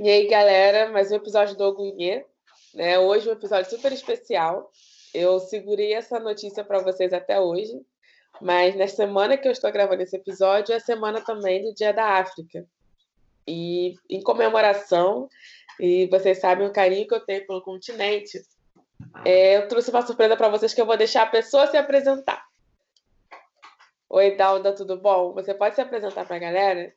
E aí, galera, mais um episódio do Ogunhê. Né? Hoje um episódio super especial. Eu segurei essa notícia para vocês até hoje, mas na semana que eu estou gravando esse episódio é a semana também do Dia da África. E em comemoração, e vocês sabem o carinho que eu tenho pelo continente, é, eu trouxe uma surpresa para vocês que eu vou deixar a pessoa se apresentar. Oi, Dalda, tudo bom? Você pode se apresentar para a galera?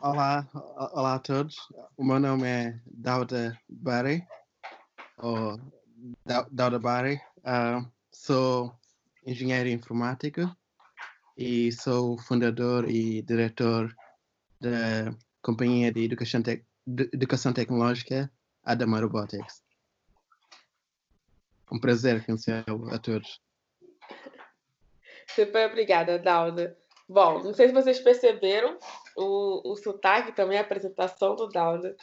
Olá, olá a todos. O meu nome é Dauda Bari, ou Dauda Bari. Uh, sou engenheiro informático e sou fundador e diretor da companhia de educação, te de educação tecnológica Adama Robotics. Um prazer conhecer a todos. Super obrigada, Dauda. Bom, não sei se vocês perceberam o, o sotaque também, a apresentação do Dauda,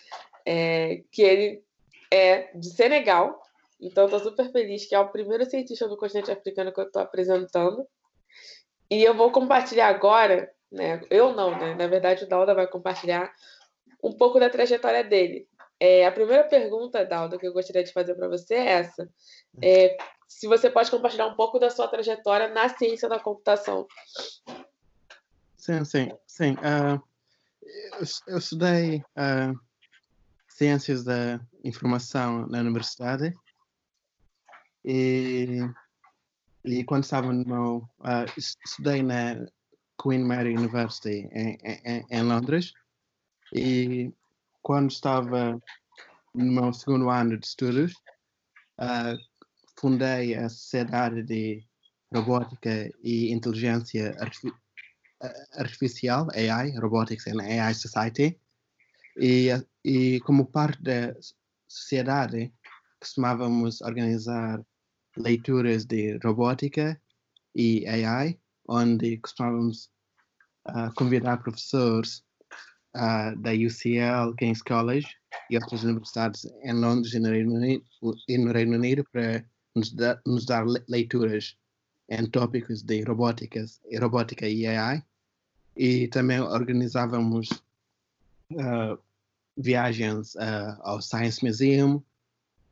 é, que ele é de Senegal, então estou super feliz que é o primeiro cientista do continente africano que eu estou apresentando. E eu vou compartilhar agora, né? Eu não, né? Na verdade, o Dauda vai compartilhar um pouco da trajetória dele. É, a primeira pergunta, Dauda, que eu gostaria de fazer para você é essa. É, se você pode compartilhar um pouco da sua trajetória na ciência da computação. Sim, sim, sim. Uh, eu, eu, estudei uh, Ciências da Informação na universidade e, e quando estava no. Uh, estudei na Queen Mary University em, em, em, Londres e quando estava no meu segundo ano de estudos, fundei a Sociedade de Robótica e Inteligência Artificial artificial, AI, Robotics and AI Society, e, e como parte da sociedade costumávamos organizar leituras de robótica e AI, onde costumávamos uh, convidar professores uh, da UCL, King's College e outras universidades em Londres e no Reino Unido, no Reino Unido para nos, da, nos dar leituras em tópicos de robóticas, robótica e AI. E também organizávamos uh, viagens uh, ao Science Museum,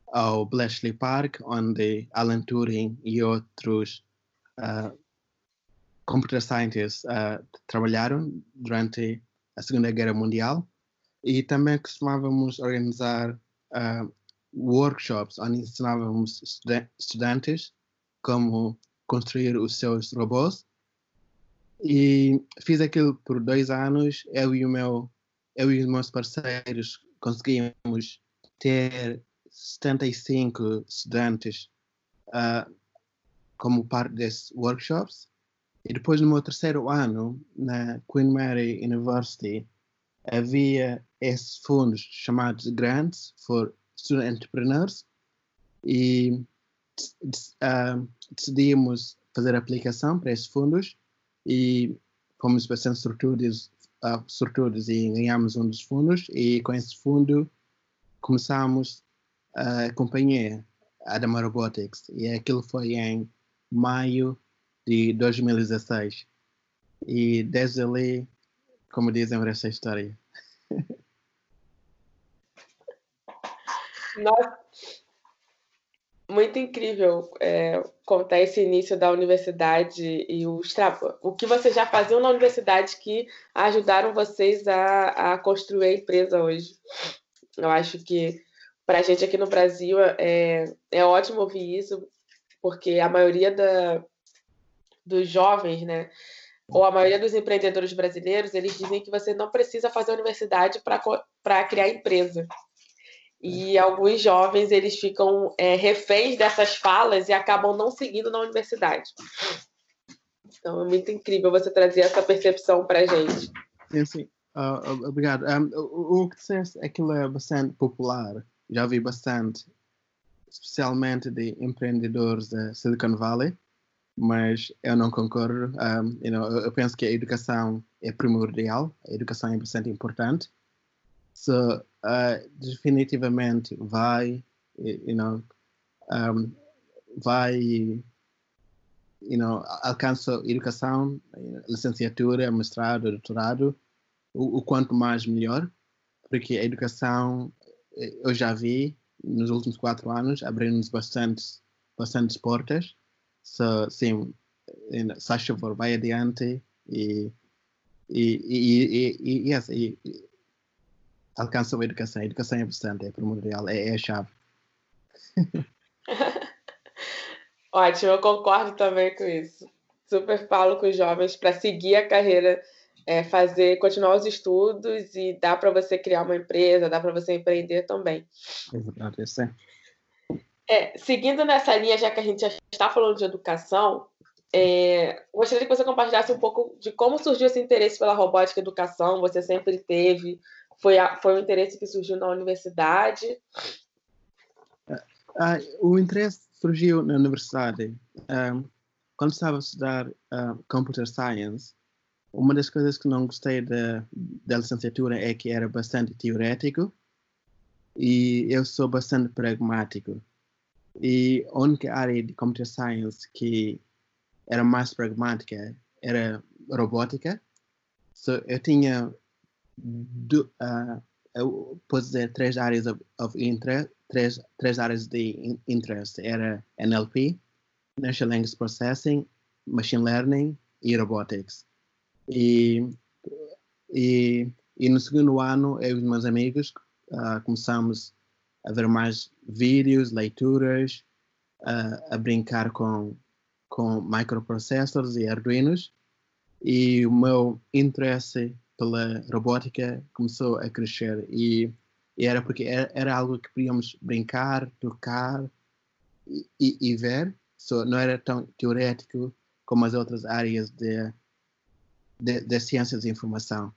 ao Bletchley Park, onde Alan Turing e outros uh, computer scientists uh, trabalharam durante a Segunda Guerra Mundial. E também costumávamos organizar workshops onde ensinávamos estudantes como construir os seus robôs. E fiz aquilo por dois anos. Eu e o meu, eu e os meus parceiros conseguimos ter 75 estudantes uh, como parte desses workshops. E depois, no meu terceiro ano, na Queen Mary University, havia esses fundos chamados Grants for Student Entrepreneurs e uh, decidimos fazer aplicação para esses fundos e fomos bastante sortudos, uh, sortudos e ganhamos um dos fundos. E com esse fundo começamos a companhia Adama Robotics. E aquilo foi em maio de 2016 e desde ali, como dizem, essa história. Muito incrível é, contar esse início da universidade e os o que vocês já faziam na universidade que ajudaram vocês a, a construir a empresa hoje. Eu acho que para a gente aqui no Brasil é, é ótimo ouvir isso, porque a maioria da, dos jovens, né, ou a maioria dos empreendedores brasileiros, eles dizem que você não precisa fazer universidade para criar empresa. E alguns jovens eles ficam é, reféns dessas falas e acabam não seguindo na universidade. Então é muito incrível você trazer essa percepção para a gente. Sim, sim. Uh, obrigado. Um, o, o que disseste, aquilo é bastante popular. Já vi bastante, especialmente de empreendedores da Silicon Valley, mas eu não concordo. Um, you know, eu penso que a educação é primordial, a educação é bastante importante. So, uh, definitivamente vai, you know, um, vai, you know, alcança educação, licenciatura, mestrado, doutorado, o, o, quanto mais melhor, porque a educação eu já vi nos últimos quatro anos abrindo-nos bastantes, bastantes portas. So, sim, favor, vai adiante e, e, e, e, e, yes, e, e alcança a educação. A educação é importante, é primordial, é, é a chave. Ótimo, eu concordo também com isso. Super falo com os jovens para seguir a carreira, é, fazer, continuar os estudos e dá para você criar uma empresa, dá para você empreender também. Exato, isso é. é. Seguindo nessa linha, já que a gente já está falando de educação, é, gostaria que você compartilhasse um pouco de como surgiu esse interesse pela robótica e educação. Você sempre teve? Foi, a, foi um interesse que surgiu na universidade? Uh, o interesse surgiu na universidade. Um, quando estava a estudar uh, Computer Science, uma das coisas que não gostei da, da licenciatura é que era bastante teorético e eu sou bastante pragmático. E a única área de Computer Science que era mais pragmática era robótica. So, eu tinha, do, uh, eu posso dizer, três áreas of, of interest, três, três áreas de interesse. Era NLP, Natural Language Processing, Machine Learning e Robotics. E, e, e no segundo ano, eu e os meus amigos uh, começamos a ver mais vídeos, leituras, uh, a brincar com com microprocessors e arduinos e o meu interesse pela robótica começou a crescer e, e era porque era, era, algo que podíamos brincar, tocar e, e, e ver, so, não era tão teorético como as outras áreas de, de, de ciências de informação.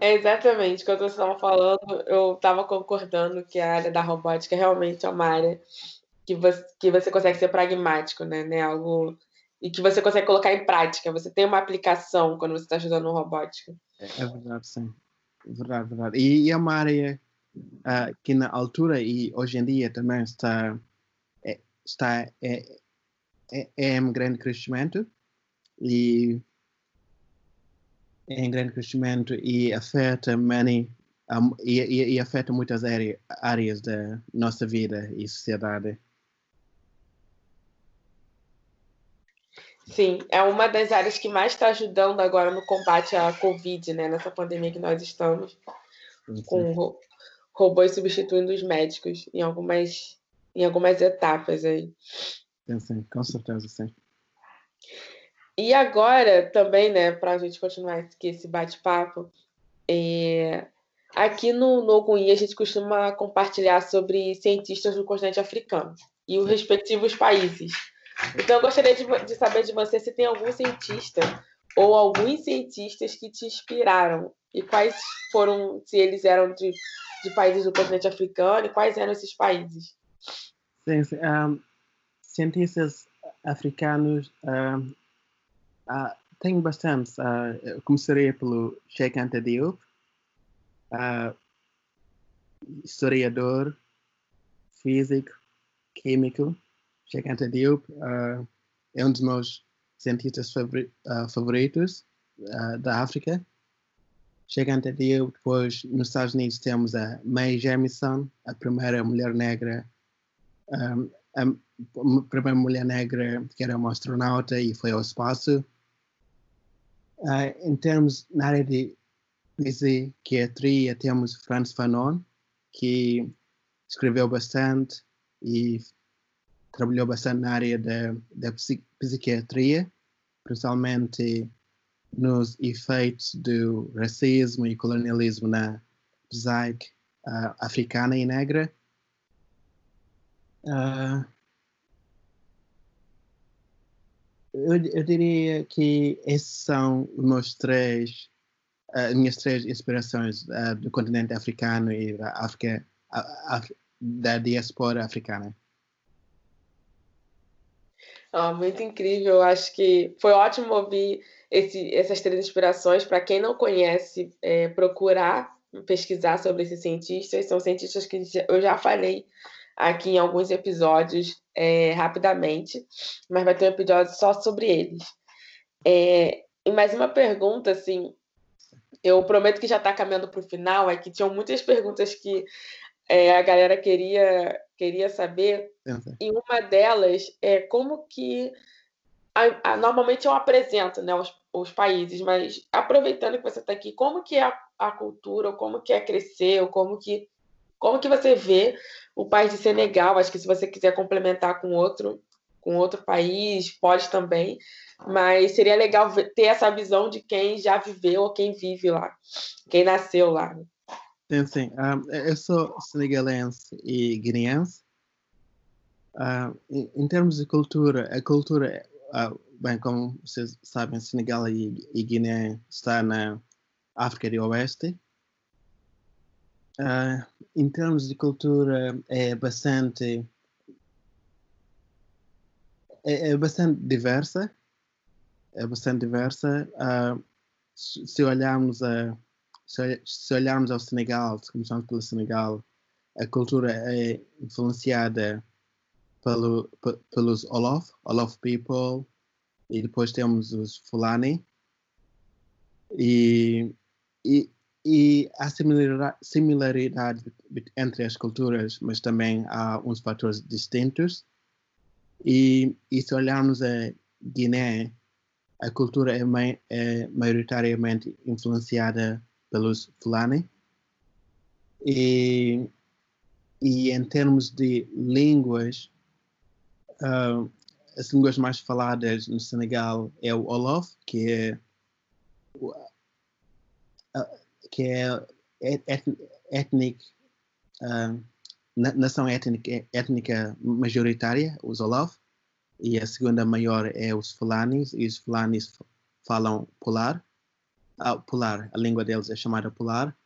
É exatamente, quando vocês estavam falando, eu estava concordando que a área da robótica realmente é uma área que você, que você consegue ser pragmático, né? né? Algo e que você consegue colocar em prática. Você tem uma aplicação quando você está estudando robótica. É, é verdade, sim. Verdade, verdade. E, e é uma área uh, que na altura e hoje em dia também está é, está é, é, é em grande crescimento e é em grande crescimento e afeta many um, e, e, e, afeta muitas áreas da nossa vida e sociedade. Sim, é uma das áreas que mais está ajudando agora no combate à Covid, né? Nessa pandemia que nós estamos, com robôs substituindo os médicos em algumas, em algumas etapas aí. Sim, sim, com certeza, sim. E agora também, né, para a gente continuar aqui esse bate-papo, é... aqui no, no Oguni a gente costuma compartilhar sobre cientistas do continente africano e os respectivos países. Então, eu gostaria de, de, saber de você se tem algum cientista ou alguns cientistas que te inspiraram e quais foram, se eles eram de, de países do continente africano e quais eram esses países. Sim, sim. Um, cientistas africanos um, uh, tem bastante. Uh, eu começaria pelo Sheikh Anta Diop, uh, historiador, físico, químico, Anta Diop uh, é um dos meus cientistas uh, favoritos uh, da África. Anta Diop, depois nos Estados Unidos temos a Mae Jemison, a primeira mulher negra, um, a primeira mulher negra que era uma astronauta e foi ao espaço. Uh, em termos na área de psiquiatria, temos Franz Fanon, que escreveu bastante e trabalhou bastante na área da, da psiquiatria, principalmente nos efeitos do racismo e colonialismo na psique uh, africana e negra. Uh, eu, eu, diria que esses são meus três, uh, as minhas três inspirações do continente africano e da África, da diaspora africana. Ah, muito incrível. Acho que foi ótimo ouvir esse, essas três inspirações. Para quem não conhece, é, procurar pesquisar sobre esses cientistas. São cientistas que eu já falei aqui em alguns episódios é, rapidamente, mas vai ter um episódio só sobre eles. É, e mais uma pergunta, assim, eu prometo que já está caminhando para o final, é que tinham muitas perguntas que é, a galera queria, queria saber. E uma delas é como que. A, a, normalmente eu apresento né, os, os países, mas aproveitando que você está aqui, como que é a, a cultura, ou como que é crescer, ou como que, como que você vê o país de Senegal? Acho que se você quiser complementar com outro, com outro país, pode também. Mas seria legal ter essa visão de quem já viveu ou quem vive lá, quem nasceu lá. Sim, sim. Um, eu sou senegalense e guineense. Uh, em, em, termos de cultura, a cultura, uh, bem, como vocês sabem, Senegal e, e Guiné está na África do Oeste. Uh, em termos de cultura, é bastante é, é bastante diversa é bastante diversa. Se olharmos a se, olharmos ao Senegal, se começarmos pelo Senegal, a cultura é influenciada pelo, pelos Olof, Olof people, e depois temos os Fulani. E, e, e há similaridade, similaridade entre as culturas, mas também há uns fatores distintos. E, e se olharmos a Guiné, a cultura é, é maioritariamente influenciada pelos Fulani. E, e em termos de línguas, uh, as línguas mais faladas no Senegal é o Wolof, que é, uh, que é étnico, uh, nação étnica, étnica majoritária, os Wolof e a segunda maior é os fulanis, e os fulanis falam polar, ah, polar, a língua deles é chamada polar,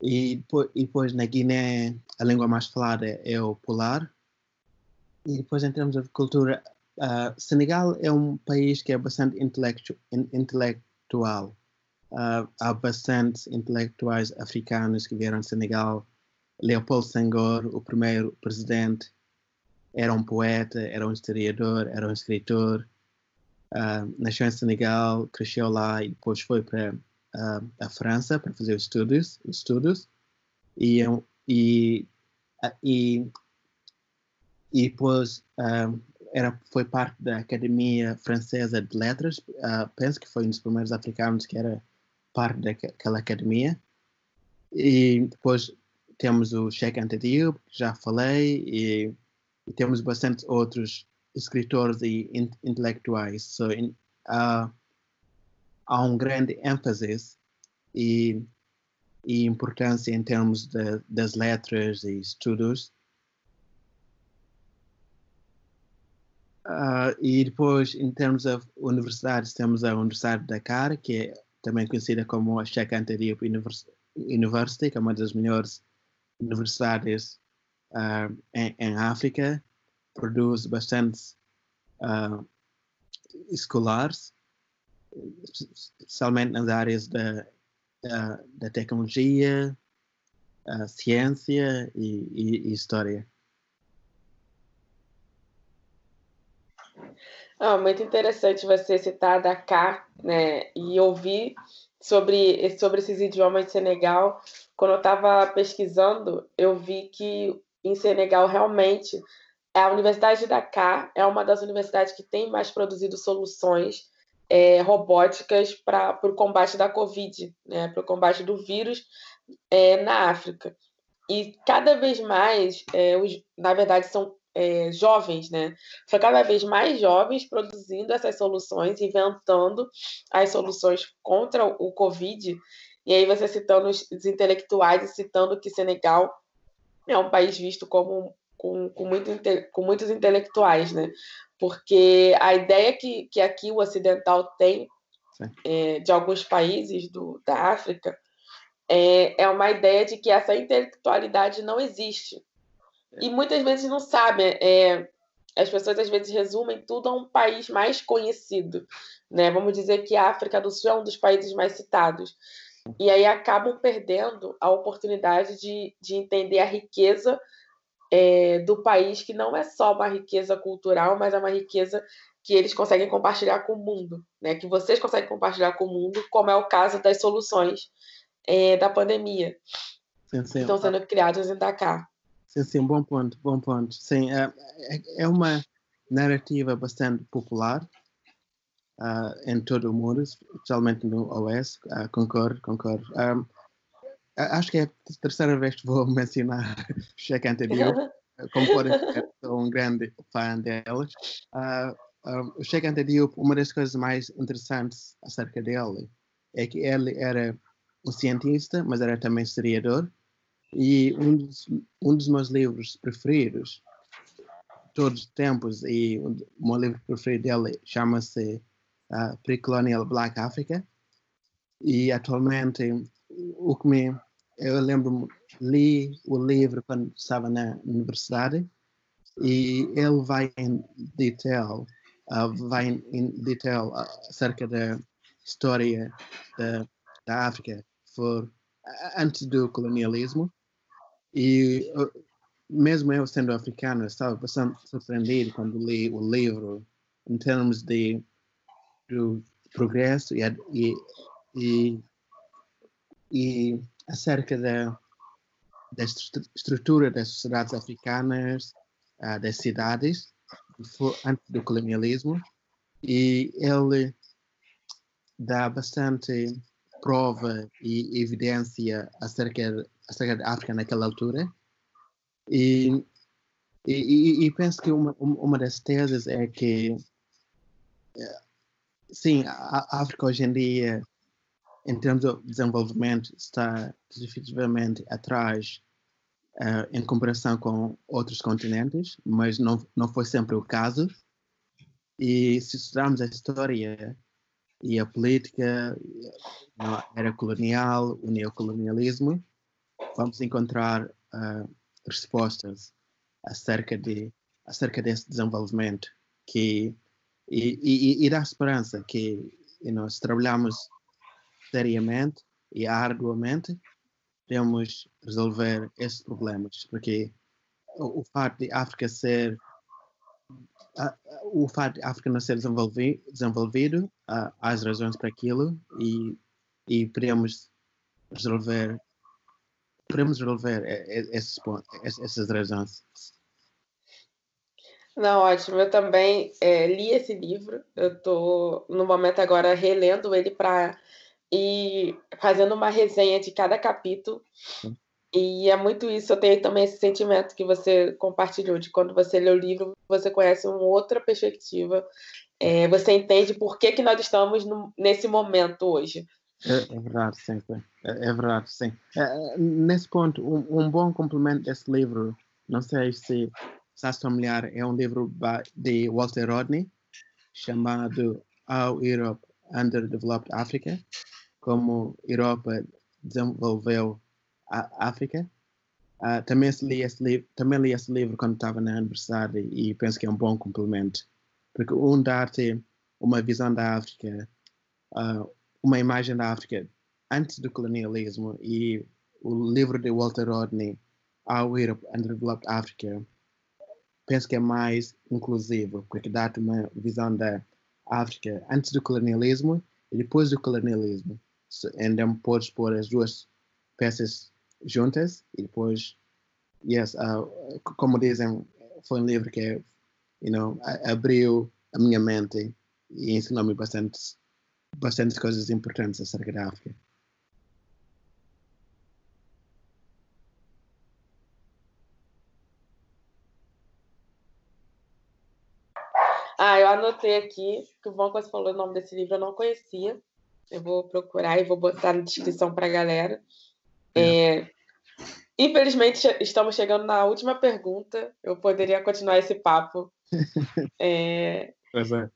e depois, e depois na Guiné a língua mais falada é o polar, e depois em termos de cultura, uh, Senegal é um país que é bastante intelectu intelectual, uh, há bastantes intelectuais africanos que vieram de Senegal, Leopoldo Senghor, o primeiro presidente, era um poeta, era um historiador, era um escritor. Uh, nasceu em Senegal, cresceu lá e depois foi para uh, a França para fazer os estudos, os estudos. E, e, e, e depois uh, era, foi parte da Academia Francesa de Letras. penso que foi um dos primeiros africanos que era parte daquela academia. E depois temos o Cheikh Anta Diop, que já falei, e e temos bastante outros escritores e intelectuais. So, in, uh, há um grande ênfase e, e importância em termos de, das letras e estudos. Uh, e depois, em termos de universidades, temos a Universidade de Dakar, que é também conhecida como a Sheikh Anta Diop University, que é uma das melhores universidades uh, em, em, África, produz bastante uh, escolares, especialmente nas áreas da, da, da tecnologia, ciência e, e, e história. Ah, muito interessante você citar Dakar, né, e ouvir sobre, sobre esses idiomas de Senegal. Quando eu estava pesquisando, eu vi que em Senegal realmente a Universidade de Dakar é uma das universidades que tem mais produzido soluções é, robóticas para o combate da Covid, né, para o combate do vírus é, na África. E cada vez mais, é, os, na verdade, são é, jovens, né? São cada vez mais jovens produzindo essas soluções, inventando as soluções contra o Covid. E aí você citando os intelectuais e citando que Senegal é um país visto como com, com, muito, com muitos intelectuais, né? Porque a ideia que, que aqui o ocidental tem é, de alguns países do, da África é, é uma ideia de que essa intelectualidade não existe. E muitas vezes não sabem. É, as pessoas às vezes resumem tudo a um país mais conhecido. Né? Vamos dizer que a África do Sul é um dos países mais citados. E aí acabam perdendo a oportunidade de, de entender a riqueza é, do país, que não é só uma riqueza cultural, mas é uma riqueza que eles conseguem compartilhar com o mundo, né? Que vocês conseguem compartilhar com o mundo, como é o caso das soluções é, da pandemia. Sim, sim. Estão sendo criadas em Dakar. Sim, sim, bom ponto, bom ponto. Sim, é, é, é uma narrativa bastante popular uh, em todo o mundo, especialmente no OS. Uh, ah, concordo, concordo. Um, acho que é a terceira vez que vou mencionar Cheque anterior. Como podem ser, sou um grande fã delas. Uh, uh, o Cheque anterior, uma das coisas mais interessantes acerca dele é que ele era um cientista, mas era também historiador. E um dos, um dos meus livros preferidos, todos os tempos, e o meu livro preferido dele chama-se uh, Pre-Colonial Black Africa. E atualmente, o que me. Eu lembro, li o livro quando estava na universidade e ele vai em detail, uh, vai em detail acerca da história da, da África for, antes do colonialismo. E mesmo eu sendo africano estava bastante surpreendido quando li o livro em termos de do progresso e, e, e, e acerca da, da estrutura das sociedades africanas, uh, das cidades, antes do colonialismo, e ele dá bastante prova e evidência acerca, acerca da África naquela altura. E, e, e penso que uma, uma das teses é que eh, sim, a África hoje em dia, em termos de desenvolvimento, está definitivamente atrás uh, em comparação com outros continentes, mas não, não foi sempre o caso. E se estudarmos a história e a política, a era colonial, o neocolonialismo, vamos encontrar uh, respostas acerca, de, acerca desse desenvolvimento que e, e, e dá esperança que you know, se trabalharmos seriamente e arduamente, podemos resolver esses problemas, porque o, o facto de África ser o fato de África não ser desenvolvi, desenvolvido, uh, há as razões para aquilo e, e podemos resolver podemos resolver esses, essas razões. Não, ótimo. Eu também é, li esse livro. Eu estou, no momento agora, relendo ele para ir fazendo uma resenha de cada capítulo. E é muito isso. Eu tenho também esse sentimento que você compartilhou, de quando você lê o livro, você conhece uma outra perspectiva. É, você entende por que, que nós estamos no, nesse momento hoje. É, é verdade, sim. É, é verdade, sim. É, nesse ponto, um, um bom complemento desse livro, não sei se estás familiar, é um livro de Walter Rodney chamado How Europe Underdeveloped Africa, como Europa desenvolveu a África. Uh, também, li esse livro, também li esse livro quando estava na universidade e penso que é um bom complemento, porque um dá-te uma visão da África, uh, uma imagem da África antes do colonialismo e o livro de Walter Rodney, How Europe Underdeveloped Africa, penso que é mais inclusivo, porque dá-te uma visão da África antes do colonialismo e depois do colonialismo. Então podes pôr as duas peças juntas e depois, yes, uh, como dizem, foi um livro que you know, abriu a minha mente e ensinou-me bastante, bastante coisas importantes acerca da África. Ah, eu anotei aqui, que que você falou o nome desse livro, eu não conhecia. Eu vou procurar e vou botar na descrição para a galera. É. É, infelizmente, estamos chegando na última pergunta. Eu poderia continuar esse papo. É, pois é.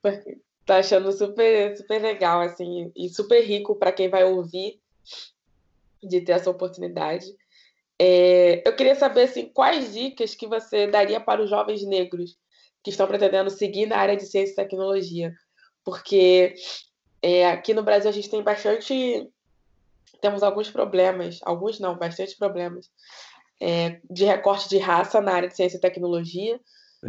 Tá achando super, super legal, assim, e super rico para quem vai ouvir de ter essa oportunidade. É, eu queria saber assim, quais dicas que você daria para os jovens negros que estão pretendendo seguir na área de ciência e tecnologia. Porque é, aqui no Brasil a gente tem bastante. Temos alguns problemas, alguns não, bastante problemas, é, de recorte de raça na área de ciência e tecnologia.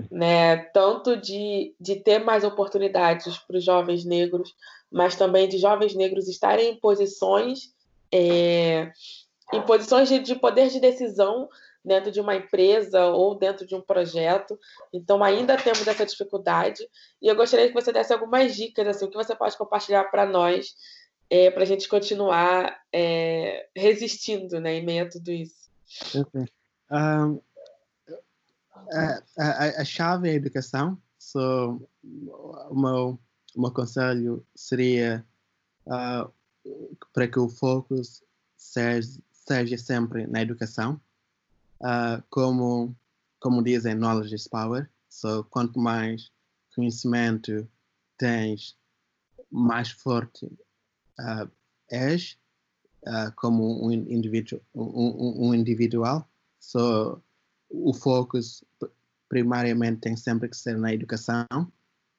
né? Tanto de, de ter mais oportunidades para os jovens negros, mas também de jovens negros estarem em posições, é, em posições de, de poder de decisão dentro de uma empresa ou dentro de um projeto. Então, ainda temos essa dificuldade. E eu gostaria que você desse algumas dicas, assim, o que você pode compartilhar para nós, é, para a gente continuar é, resistindo né, em meio a tudo isso. Okay. Um, a, a, a, chave é a educação. So, o, meu, meu conselho seria uh, para que o foco seja, seja sempre na educação uh, como, como dizem, knowledge is power. So, quanto mais conhecimento tens, mais forte uh, és uh, como um, indivíduo, um, um, individual. So, o foco primariamente tem sempre que ser na educação.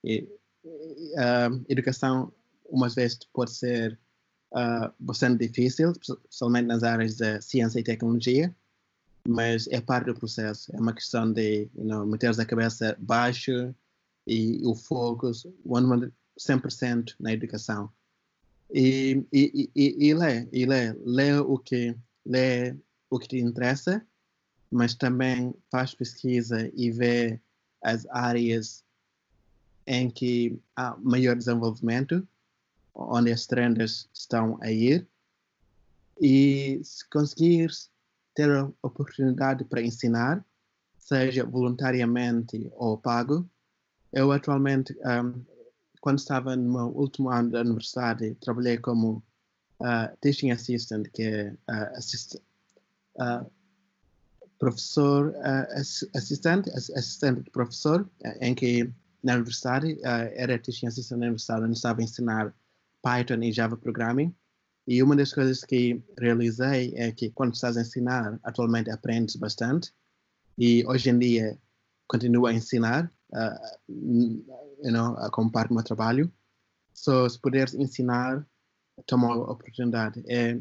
E, uh, educação, umas vezes, pode ser uh, bastante difícil, principalmente nas áreas da ciência e tecnologia, mas é parte do processo. É uma questão de you know, meter a cabeça baixo e o foco 100% na educação. E, e, e, e lê, e lê, lê o que lê o que te interessa, mas também faz pesquisa e vê as áreas em que há maior desenvolvimento, onde as trends estão a ir. E se conseguires ter a oportunidade para ensinar, seja voluntariamente ou pago. Eu atualmente, um, quando estava no meu último ano da universidade, trabalhei como uh, teaching assistant, que é uh, assist, uh, professor, assistente, assistente de professor, em que na universidade era teaching assistant na universidade, onde estava a ensinar Python e Java Programming. E uma das coisas que realizei é que quando estás a ensinar, atualmente aprendes bastante e hoje em dia continuo a ensinar, uh, you know, como parte do meu trabalho. So, se puderes ensinar, toma a oportunidade. É,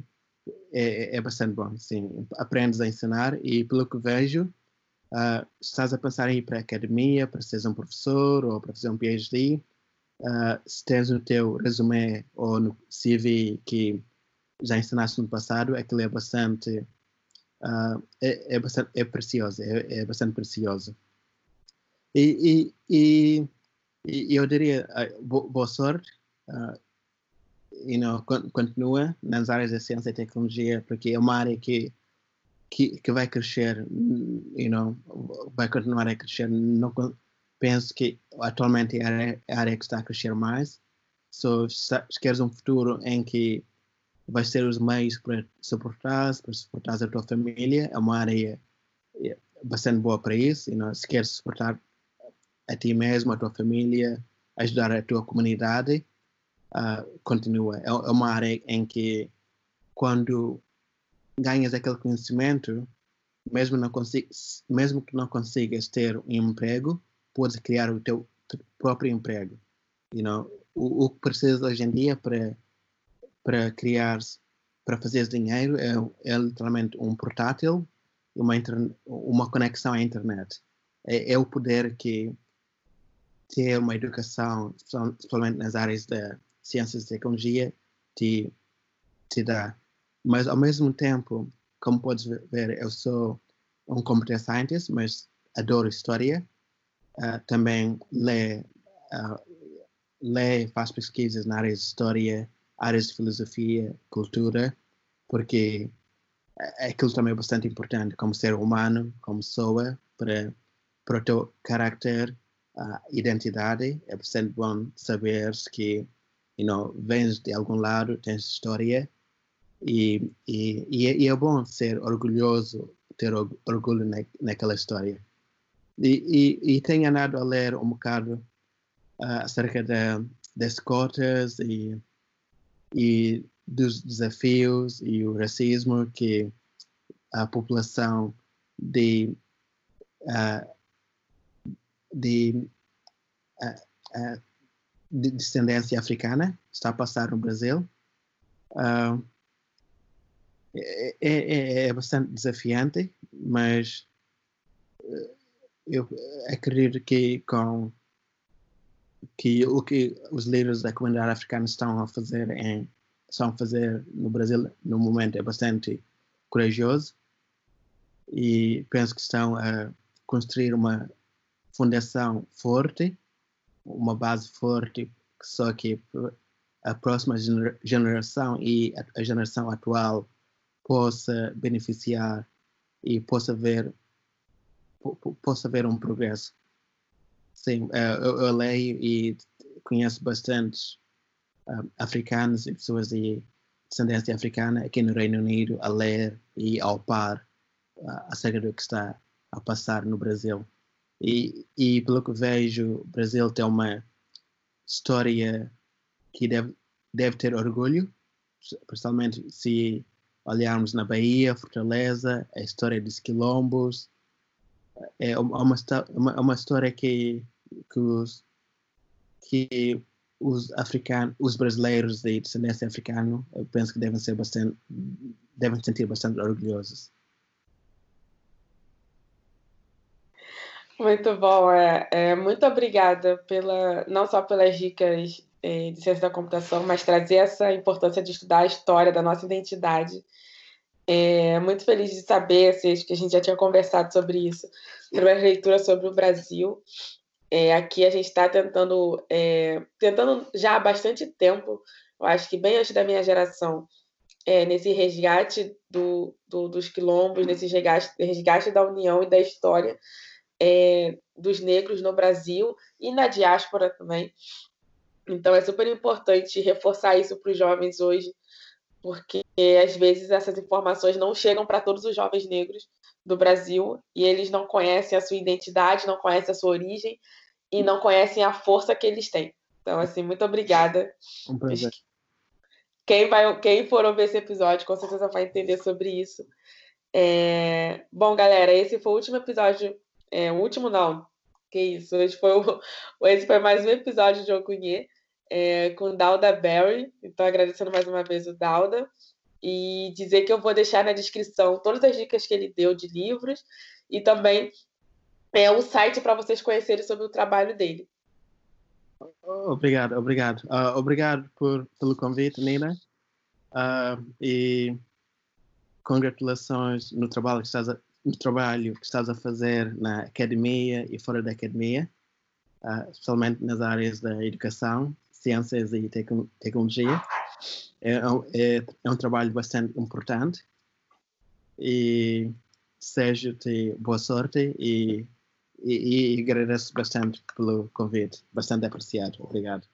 é, é bastante bom, sim. Aprendes a ensinar e, pelo que vejo, uh, estás a pensar em ir para a academia para ser um professor ou para fazer um PhD, uh, se tens no teu resumo ou no CV que já ensinaste no passado, aquilo é bastante, uh, é, é, bastante é precioso, é, é bastante precioso. E, e, e, e eu diria, uh, boa sorte, uh, you know, continua nas áreas da ciência e tecnologia, porque é uma área que, que, que vai crescer, you know, vai continuar a crescer. Não, penso que atualmente é a área, é a área que está a crescer mais. So, se queres um futuro em que vais ter os meios para suportar, para suportar a tua família. É uma área é, bastante boa para isso. E não, se queres suportar a ti mesmo, a tua família, ajudar a tua comunidade, uh, continua. É, é uma área em que, quando ganhas aquele conhecimento, mesmo, não mesmo que não consigas ter um emprego, podes criar o teu próprio emprego. You know? o, o que precisas hoje em dia para para criar, para fazer dinheiro é, é literalmente um portátil e uma, uma conexão à internet. É, é, o poder que ter uma educação, principalmente nas áreas da ciências e tecnologia, te, te dá. Mas ao mesmo tempo, como podes ver, eu sou um computer scientist, mas adoro história. Uh, também lê, uh, lê, faz pesquisas na área de história, áreas de filosofia, cultura, porque aquilo também é bastante importante como ser humano, como pessoa, para, para o teu caráter, a identidade. É bastante bom saber que you know, vens de algum lado, tens história, e, e, e, é, e é bom ser orgulhoso, ter orgulho na, naquela história. E, e, e tenho andado a ler um bocado uh, acerca de, das cotas e e dos desafios e o racismo que a população de, uh, de, uh, uh, de, descendência africana está a passar no Brasil. É, é, é, bastante desafiante, mas eu acredito que com que o que os líderes da comunidade africana estão a fazer em estão a fazer no Brasil no momento é bastante corajoso e penso que estão a construir uma fundação forte, uma base forte, só que a próxima geração e a geração atual possa beneficiar e possa ver possa ver um progresso. Sim, eh, eu, eu leio e conheço bastante um, africanos e pessoas de descendência africana aqui no Reino Unido a ler e ao par uh, acerca do que está a passar no Brasil. E, e pelo que vejo, o Brasil tem uma história que deve, deve ter orgulho, principalmente se olharmos na Bahia, Fortaleza, a história dos quilombos. É uma, uma, uma história que, que, os, que os africanos, os brasileiros de descendência africana, eu penso que devem ser bastante, devem sentir bastante orgulhosos. Muito bom, é, é, muito obrigada pela não só pelas dicas é, de ciência da computação, mas trazer essa importância de estudar a história da nossa identidade. É, muito feliz de saber, assim, que a gente já tinha conversado sobre isso, sobre a leitura sobre o Brasil. É, aqui a gente está tentando, é, tentando já há bastante tempo, eu acho que bem antes da minha geração, é, nesse resgate do, do, dos quilombos, nesse resgate, resgate da união e da história é, dos negros no Brasil e na diáspora também. Então é super importante reforçar isso para os jovens hoje, porque às vezes essas informações não chegam para todos os jovens negros do Brasil e eles não conhecem a sua identidade, não conhecem a sua origem e não conhecem a força que eles têm. Então, assim, muito obrigada. Um prazer. Quem, vai, quem for ouvir esse episódio, com certeza vai entender sobre isso. É... Bom, galera, esse foi o último episódio é, o último não. Que isso. Esse foi, o, esse foi mais um episódio de Okunhê é, com Dalda Berry. Então, agradecendo mais uma vez o Dalda. E dizer que eu vou deixar na descrição todas as dicas que ele deu de livros e também é um site para vocês conhecerem sobre o trabalho dele. Obrigado, obrigado. Uh, obrigado por, pelo convite, Nina. Uh, e congratulações no trabalho que estás a, o trabalho que estás a fazer na academia e fora da academia, uh, especialmente nas áreas da educação, ciências e tecnologia. É, é, é um trabalho bastante importante e desejo-te boa sorte e, e, e agradeço bastante pelo convite, bastante apreciado. Obrigado.